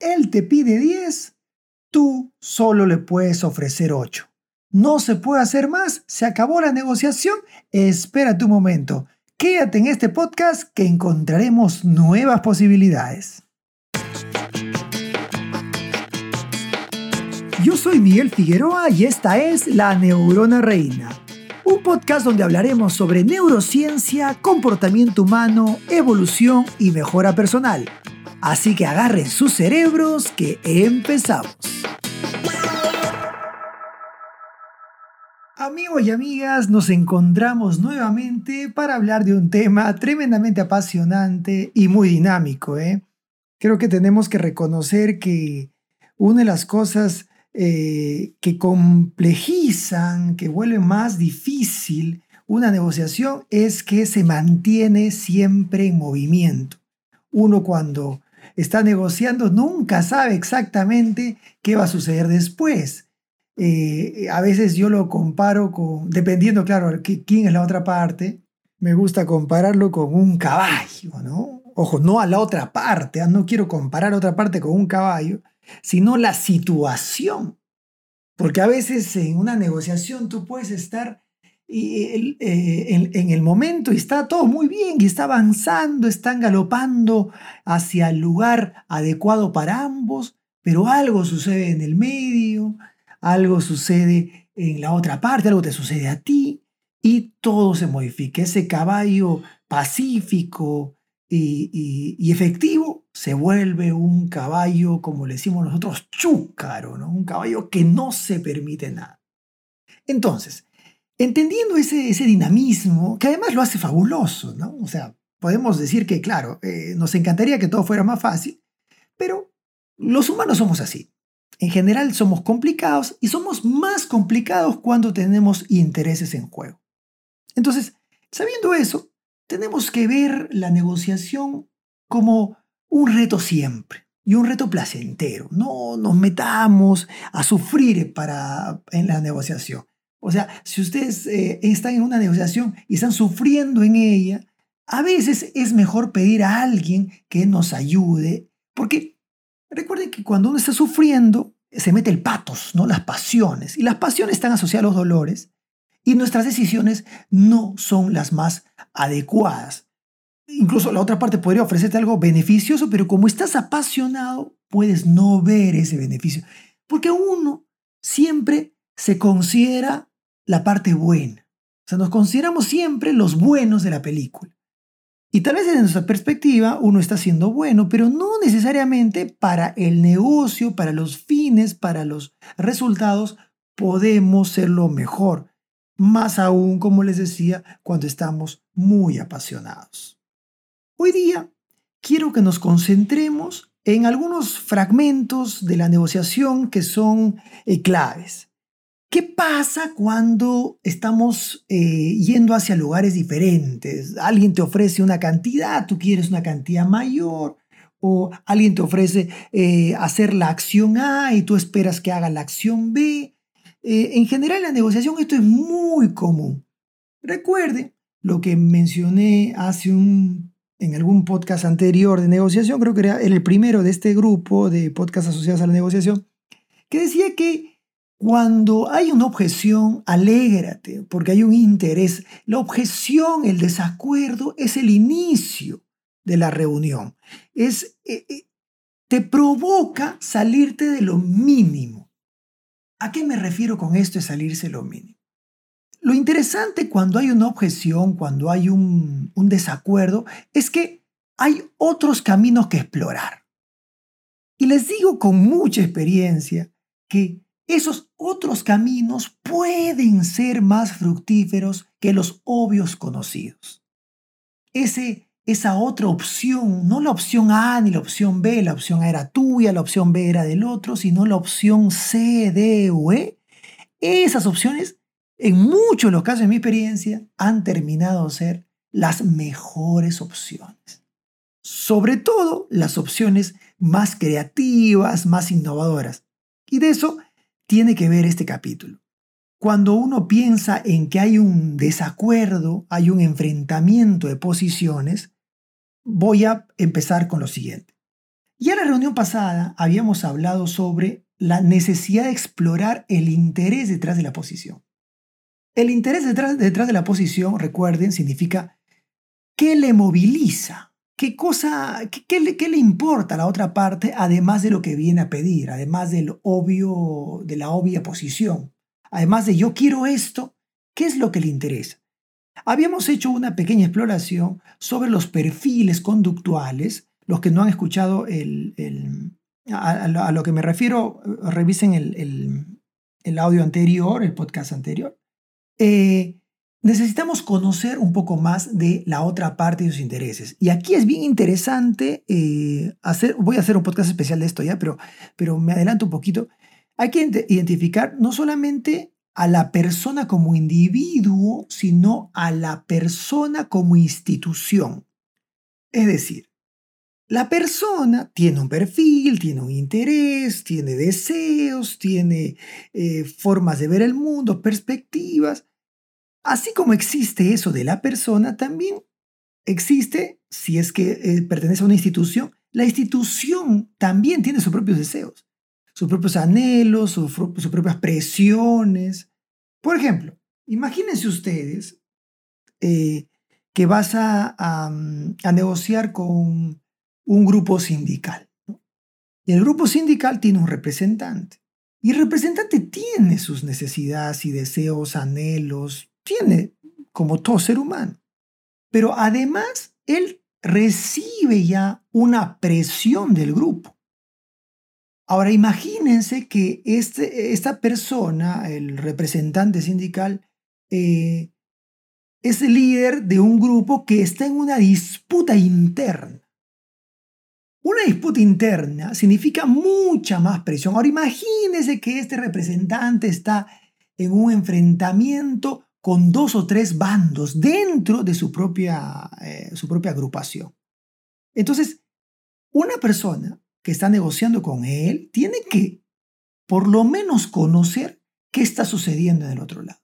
él te pide 10, tú solo le puedes ofrecer 8. No se puede hacer más, se acabó la negociación, espera tu momento. Quédate en este podcast que encontraremos nuevas posibilidades. Yo soy Miguel Figueroa y esta es La Neurona Reina, un podcast donde hablaremos sobre neurociencia, comportamiento humano, evolución y mejora personal. Así que agarren sus cerebros que empezamos. Amigos y amigas, nos encontramos nuevamente para hablar de un tema tremendamente apasionante y muy dinámico. ¿eh? Creo que tenemos que reconocer que una de las cosas eh, que complejizan, que vuelven más difícil una negociación es que se mantiene siempre en movimiento. Uno cuando está negociando nunca sabe exactamente qué va a suceder después. Eh, a veces yo lo comparo con, dependiendo, claro, quién es la otra parte, me gusta compararlo con un caballo, ¿no? Ojo, no a la otra parte, ¿ah? no quiero comparar otra parte con un caballo, sino la situación. Porque a veces en una negociación tú puedes estar eh, en, el momento y está todo muy bien y está avanzando, están galopando hacia el lugar adecuado para ambos, pero algo sucede en el medio, algo sucede en la otra parte, algo te sucede a ti y todo se modifica. Ese caballo pacífico y, efectivo se vuelve un caballo, como le decimos nosotros, chúcaro, un caballo que no se permite nada. Entonces, entendiendo ese, ese dinamismo, que además lo hace fabuloso, ¿no? O sea, podemos decir que, claro, eh, nos encantaría que todo fuera más fácil, pero los humanos somos así. En general somos complicados y somos más complicados cuando tenemos intereses en juego. Entonces, sabiendo eso, tenemos que ver la negociación como un reto siempre y un reto placentero. No nos metamos a sufrir para, en la negociación. O sea, si ustedes eh, están en una negociación y están sufriendo en ella, a veces es mejor pedir a alguien que nos ayude, porque Recuerden que cuando uno está sufriendo, se mete el patos, ¿no? Las pasiones. Y las pasiones están asociadas a los dolores. Y nuestras decisiones no son las más adecuadas. Incluso la otra parte podría ofrecerte algo beneficioso, pero como estás apasionado, puedes no ver ese beneficio. Porque uno siempre se considera la parte buena. O sea, nos consideramos siempre los buenos de la película. Y tal vez desde nuestra perspectiva uno está siendo bueno, pero no necesariamente para el negocio, para los fines, para los resultados, podemos ser lo mejor. Más aún, como les decía, cuando estamos muy apasionados. Hoy día quiero que nos concentremos en algunos fragmentos de la negociación que son eh, claves. ¿Qué pasa cuando estamos eh, yendo hacia lugares diferentes? Alguien te ofrece una cantidad, tú quieres una cantidad mayor, o alguien te ofrece eh, hacer la acción A y tú esperas que haga la acción B. Eh, en general, en la negociación esto es muy común. Recuerde lo que mencioné hace un, en algún podcast anterior de negociación, creo que era el primero de este grupo de podcasts asociados a la negociación, que decía que cuando hay una objeción, alégrate, porque hay un interés. La objeción, el desacuerdo, es el inicio de la reunión. Es, eh, eh, te provoca salirte de lo mínimo. ¿A qué me refiero con esto de salirse de lo mínimo? Lo interesante cuando hay una objeción, cuando hay un, un desacuerdo, es que hay otros caminos que explorar. Y les digo con mucha experiencia que esos otros caminos pueden ser más fructíferos que los obvios conocidos. Esa otra opción, no la opción A ni la opción B, la opción A era tuya, la opción B era del otro, sino la opción C, D o E, esas opciones, en muchos de los casos de mi experiencia, han terminado ser las mejores opciones. Sobre todo las opciones más creativas, más innovadoras. Y de eso tiene que ver este capítulo. Cuando uno piensa en que hay un desacuerdo, hay un enfrentamiento de posiciones, voy a empezar con lo siguiente. Ya en la reunión pasada habíamos hablado sobre la necesidad de explorar el interés detrás de la posición. El interés detrás, detrás de la posición, recuerden, significa qué le moviliza, qué cosa, qué, le, qué, le, importa a la otra parte, además de lo que viene a pedir, además del obvio, de la obvia posición, además de yo quiero esto, ¿qué es lo que le interesa? Habíamos hecho una pequeña exploración sobre los perfiles conductuales los que no han escuchado el, a, lo que me refiero, revisen el, audio anterior, el podcast anterior. Eh, necesitamos conocer un poco más de la otra parte de sus intereses. Y aquí es bien interesante eh, hacer, voy a hacer un podcast especial de esto ya, pero, pero me adelanto un poquito. Hay que identificar no solamente a la persona como individuo, sino a la persona como institución. Es decir, la persona tiene un perfil, tiene un interés, tiene deseos, tiene eh, formas de ver el mundo, perspectivas. Así como existe eso de la persona, también existe, si es que eh, pertenece a una institución, la institución también tiene sus propios deseos, sus propios anhelos, sus, propias presiones. Por ejemplo, imagínense ustedes eh, que vas a negociar con un grupo sindical. Y el grupo sindical tiene un representante. Y el representante tiene sus necesidades y deseos, anhelos, tiene como todo ser humano. Pero además, él recibe ya una presión del grupo. Ahora imagínense que este, esta persona, el representante sindical, eh, es líder de un grupo que está en una disputa interna. Una disputa interna significa mucha más presión. Ahora imagínese que este representante está en un enfrentamiento con dos o tres bandos dentro de su propia, eh, su propia agrupación. Entonces, una persona que está negociando con él tiene que por lo menos conocer qué está sucediendo en el otro lado.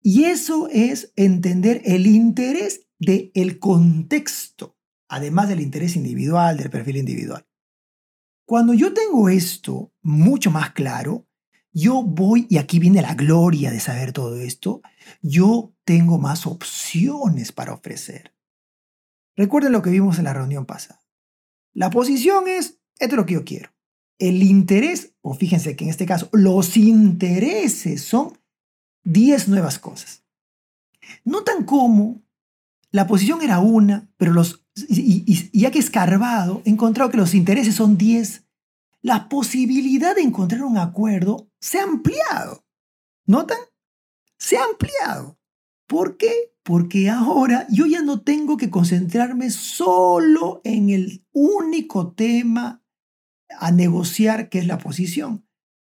Y eso es entender el interés del el contexto además del interés individual, del perfil individual. Cuando yo tengo esto mucho más claro, yo voy, y aquí viene la gloria de saber todo esto, yo tengo más opciones para ofrecer. Recuerden lo que vimos en la reunión pasada. La posición es, esto es lo que yo quiero. El interés, o fíjense que en este caso, los intereses son 10 nuevas cosas. Notan cómo la posición era una, pero los y, ya que escarbado, he encontrado que los intereses son 10, la posibilidad de encontrar un acuerdo se ha ampliado. ¿Notan? Se ha ampliado. ¿Por qué? Porque ahora yo ya no tengo que concentrarme solo en el único tema a negociar que es la posición,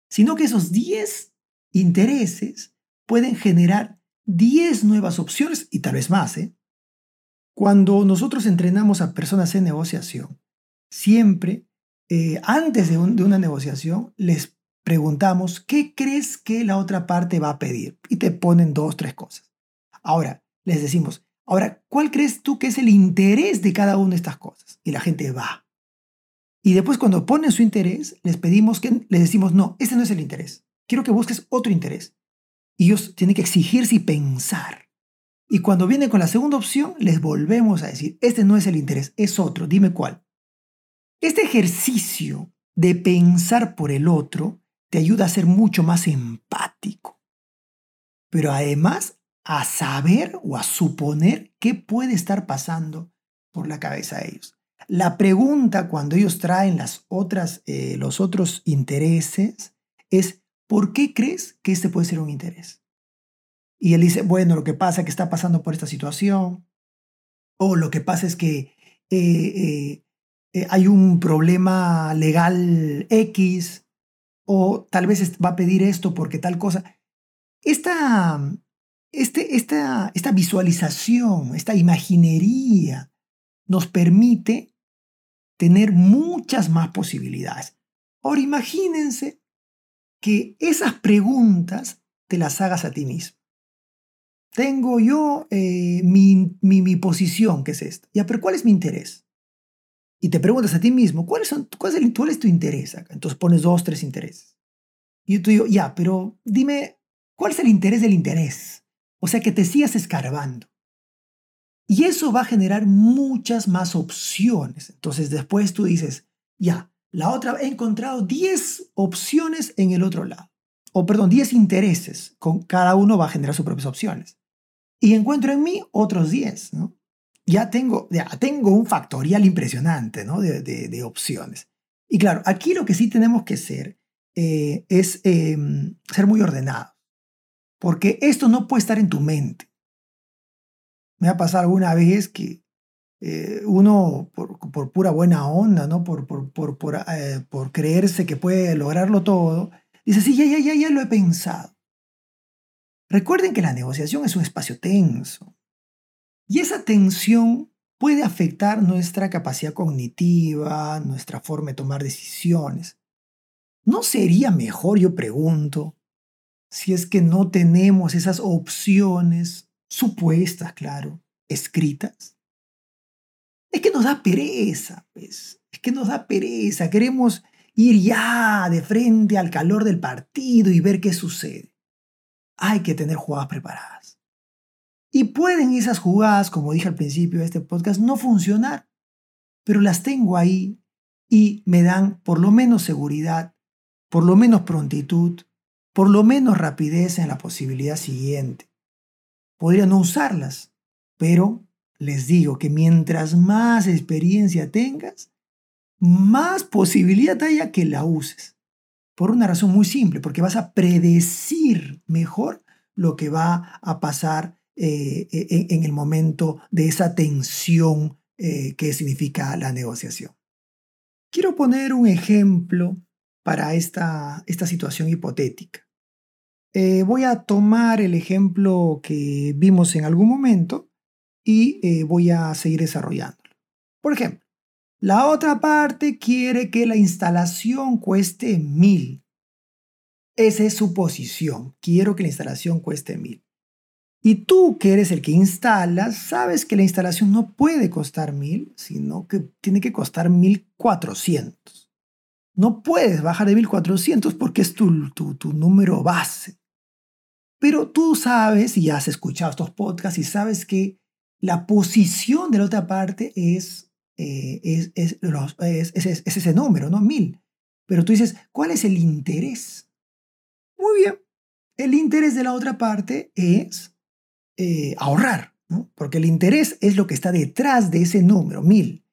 sino que esos 10 intereses pueden generar 10 nuevas opciones y tal vez más, ¿eh? Cuando nosotros entrenamos a personas en negociación, siempre, eh, antes de, una negociación, les preguntamos, ¿qué crees que la otra parte va a pedir? Y te ponen dos, tres cosas. Ahora, les decimos, ahora, ¿cuál crees tú que es el interés de cada una de estas cosas? Y la gente va. Y después cuando ponen su interés, les pedimos que, les decimos, no, ese no es el interés. Quiero que busques otro interés. Y ellos tienen que exigirse y pensar. Y cuando viene con la segunda opción, les volvemos a decir, este no es el interés, es otro, dime cuál. Este ejercicio de pensar por el otro te ayuda a ser mucho más empático, pero además a saber o a suponer qué puede estar pasando por la cabeza de ellos. La pregunta cuando ellos traen las otras, eh, los otros intereses es, ¿por qué crees que este puede ser un interés? Y él dice, bueno, lo que pasa es que está pasando por esta situación, o lo que pasa es que eh, eh, eh, hay un problema legal X, o tal vez va a pedir esto porque tal cosa. Esta, este, esta, esta visualización, esta imaginería nos permite tener muchas más posibilidades. Ahora imagínense que esas preguntas te las hagas a ti mismo tengo yo eh, mi, mi, posición, que es esta. Ya, pero ¿cuál es mi interés? Y te preguntas a ti mismo, ¿cuál es, cuál es, el, cuál es tu interés acá? Entonces pones dos, tres intereses. Y yo te digo, ya, pero dime, ¿cuál es el interés del interés? O sea, que te sigas escarbando. Y eso va a generar muchas más opciones. Entonces después tú dices, ya, la otra, he encontrado 10 opciones en el otro lado. O perdón, 10 intereses. Con cada uno va a generar sus propias opciones. Y encuentro en mí otros 10, ¿no? Ya tengo, ya tengo un factorial impresionante, ¿no? De, opciones. Y claro, aquí lo que sí tenemos que hacer eh, es em, ser muy ordenado. Porque esto no puede estar en tu mente. Me ha pasado alguna vez que eh, uno, por, pura buena onda, ¿no? Por, por, eh, por, creerse que puede lograrlo todo, dice, sí, ya, ya, ya, ya lo he pensado. Recuerden que la negociación es un espacio tenso. Y esa tensión puede afectar nuestra capacidad cognitiva, nuestra forma de tomar decisiones. ¿No sería mejor, yo pregunto, si es que no tenemos esas opciones supuestas, claro, escritas? Es que nos da pereza, pues. Es que nos da pereza. Queremos ir ya de frente al calor del partido y ver qué sucede. Hay que tener jugadas preparadas. Y pueden esas jugadas, como dije al principio de este podcast, no funcionar, pero las tengo ahí y me dan por lo menos seguridad, por lo menos prontitud, por lo menos rapidez en la posibilidad siguiente podría no usarlas, pero les digo que mientras más experiencia tengas, más posibilidad haya que la uses. Por una razón muy simple, porque vas a predecir mejor lo que va a pasar eh, e, e, en el momento de esa tensión eh, que significa la negociación. Quiero poner un ejemplo para esta, esta situación hipotética. Eh, voy a tomar el ejemplo que vimos en algún momento y voy a seguir desarrollándolo. Por ejemplo, la otra parte quiere que la instalación cueste mil. Esa es su posición. Quiero que la instalación cueste mil. Y tú, que eres el que instala, sabes que la instalación no puede costar mil, sino que tiene que costar mil cuatrocientos. No puedes bajar de 1400 porque es tu, tu, tu número base. Pero tú sabes, y has escuchado estos podcasts, y sabes que la posición de la otra parte es, eh, es, es, ese número, ¿no? Mil. Pero tú dices, ¿cuál es el interés? Muy bien. El interés de la otra parte es eh, ahorrar. Porque el interés es lo que está detrás de ese número, mil.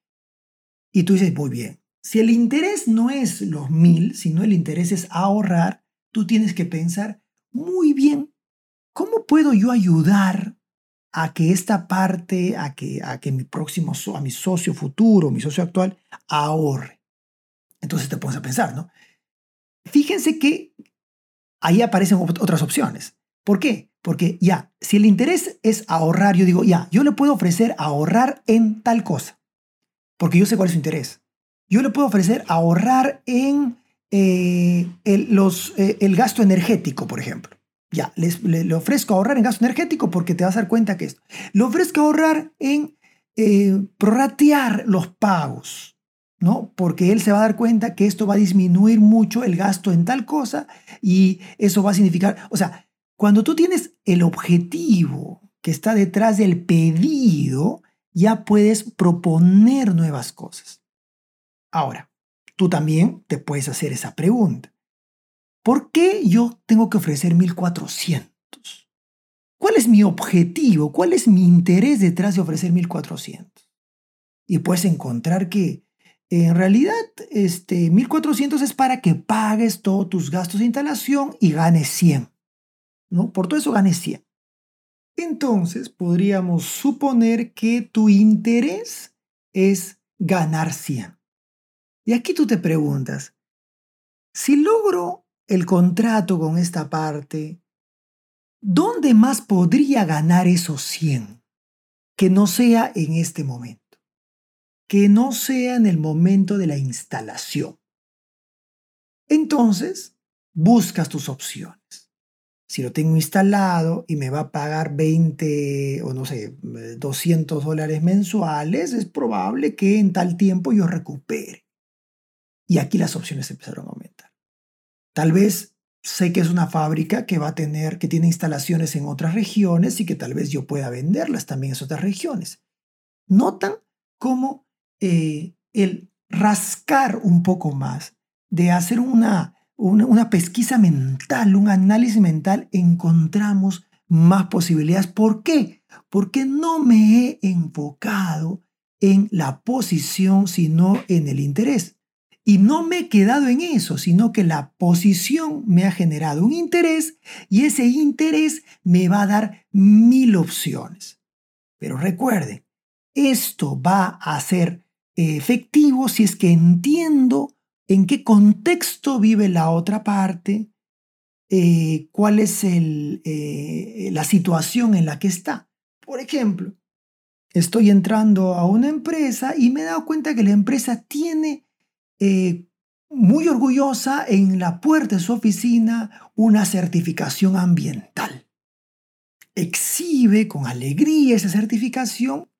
Y tú dices, muy bien. Si el interés no es los mil, sino el interés es ahorrar, tú tienes que pensar muy bien ¿cómo puedo yo ayudar a que esta parte, a que, a que mi próximo, a mi socio futuro, mi socio actual, ahorre? Entonces te pones a pensar, ¿no? Fíjense que ahí aparecen otras opciones. ¿Por qué? Porque ya, si el interés es ahorrar, yo digo, ya, yo le puedo ofrecer ahorrar en tal cosa, porque yo sé cuál es su interés. Yo le puedo ofrecer ahorrar en eh, los, eh, el gasto energético, por ejemplo. Ya, le ofrezco ahorrar en gasto energético porque te vas a dar cuenta que esto. Le ofrezco ahorrar en eh, prorratear los pagos, ¿no? Porque él se va a dar cuenta que esto va a disminuir mucho el gasto en tal cosa y eso va a significar, o sea, cuando tú tienes el objetivo que está detrás del pedido, ya puedes proponer nuevas cosas. Ahora, tú también te puedes hacer esa pregunta. ¿Por qué yo tengo que ofrecer 1400? ¿Cuál es mi objetivo? ¿Cuál es mi interés detrás de ofrecer 1400? Y puedes encontrar que en realidad este 1400 es para que pagues todos tus gastos de instalación y ganes 100. ¿No? Por todo eso ganes 100. Entonces podríamos suponer que tu interés es ganar 100. Y aquí tú te preguntas, si logro el contrato con esta parte, ¿dónde más podría ganar esos 100? Que no sea en este momento, que no sea en el momento de la instalación. Entonces, buscas tus opciones. Si lo tengo instalado y me va a pagar 20 o no sé, 200 dólares mensuales, es probable que en tal tiempo yo recupere. Y aquí las opciones empezaron a aumentar. Tal vez sé que es una fábrica que va a tener, que tiene instalaciones en otras regiones y que tal vez yo pueda venderlas también en otras regiones. Notan cómo eh, el rascar un poco más, de hacer una, una, pesquisa mental, un análisis mental, encontramos más posibilidades. ¿Por qué? Porque no me he enfocado en la posición, sino en el interés. Y no me he quedado en eso, sino que la posición me ha generado un interés y ese interés me va a dar mil opciones. Pero recuerden, esto va a ser efectivo si es que entiendo en qué contexto vive la otra parte, eh, cuál es eh, la situación en la que está. Por ejemplo, estoy entrando a una empresa y me he dado cuenta que la empresa tiene eh, muy orgullosa en la puerta de su oficina una certificación ambiental. Exhibe con alegría esa certificación.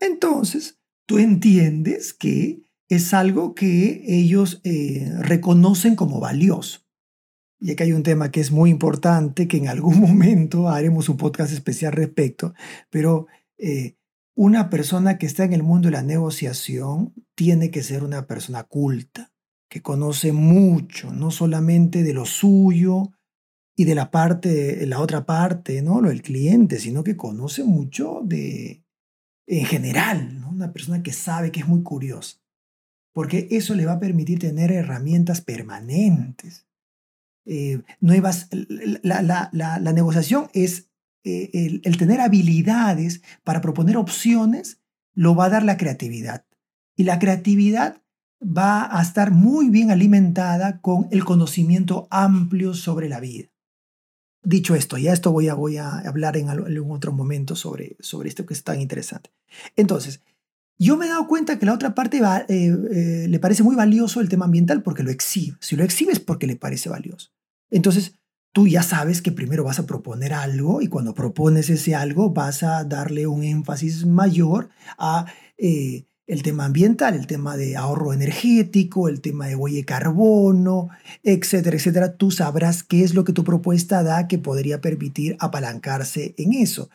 Entonces, tú entiendes que es algo que ellos eh, reconocen como valioso. Y aquí hay un tema que es muy importante, que en algún momento haremos un podcast especial respecto, pero eh, una persona que está en el mundo de la negociación tiene que ser una persona culta, que conoce mucho, no solamente de lo suyo y de la parte, la otra parte, ¿no? Lo del cliente, sino que conoce mucho de, en general, Una persona que sabe que es muy curiosa, porque eso le va a permitir tener herramientas permanentes. Eh, nuevas, la, negociación es eh, el, tener habilidades para proponer opciones lo va a dar la creatividad. Y la creatividad va a estar muy bien alimentada con el conocimiento amplio sobre la vida. Dicho esto, ya esto voy a, voy a hablar en algún otro momento sobre, sobre esto que es tan interesante. Entonces, yo me he dado cuenta que la otra parte eh, eh, le parece muy valioso el tema ambiental porque lo exhibe. Si lo exhibe es porque le parece valioso. Entonces, tú ya sabes que primero vas a proponer algo y cuando propones ese algo vas a darle un énfasis mayor a eh, el tema ambiental, el tema de ahorro energético, el tema de huella de carbono, etcétera, etcétera. Tú sabrás qué es lo que tu propuesta da que podría permitir apalancarse en eso.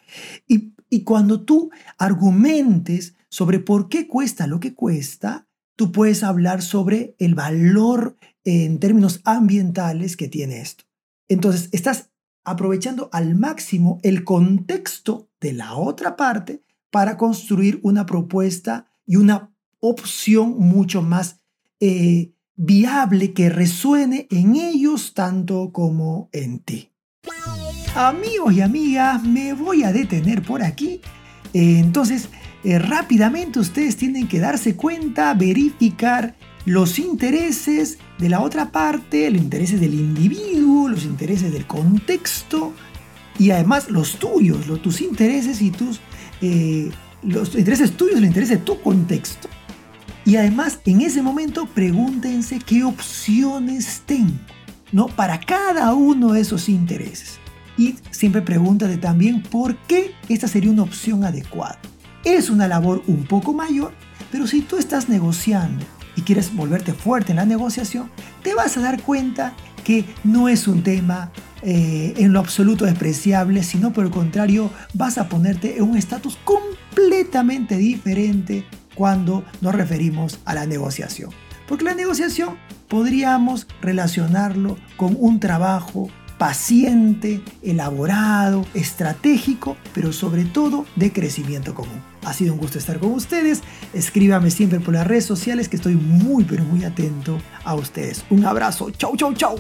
Y, y cuando tú argumentes sobre por qué cuesta lo que cuesta, tú puedes hablar sobre el valor en términos ambientales que tiene esto. Entonces, estás aprovechando al máximo el contexto de la otra parte para construir una propuesta y una opción mucho más eh, viable que resuene en ellos tanto como en ti. Amigos y amigas, me voy a detener por aquí. Eh, entonces, eh, rápidamente ustedes tienen que darse cuenta, verificar los intereses de la otra parte, los intereses del individuo, los intereses del contexto y además los tuyos, los, tus intereses y tus eh, los intereses tuyos los intereses de tu contexto. Y además en ese momento pregúntense qué opciones tengo, ¿no? Para cada uno de esos intereses. Y siempre pregúntate también por qué esta sería una opción adecuada. Es una labor un poco mayor, pero si tú estás negociando y quieres volverte fuerte en la negociación, te vas a dar cuenta que no es un tema eh, en lo absoluto despreciable, sino por el contrario vas a ponerte en un estatus completamente diferente cuando nos referimos a la negociación. Porque la negociación podríamos relacionarlo con un trabajo paciente, elaborado, estratégico, pero sobre todo de crecimiento común. Ha sido un gusto estar con ustedes. Escríbame siempre por las redes sociales que estoy muy pero muy atento a ustedes. Un abrazo. Chau, chau, chau.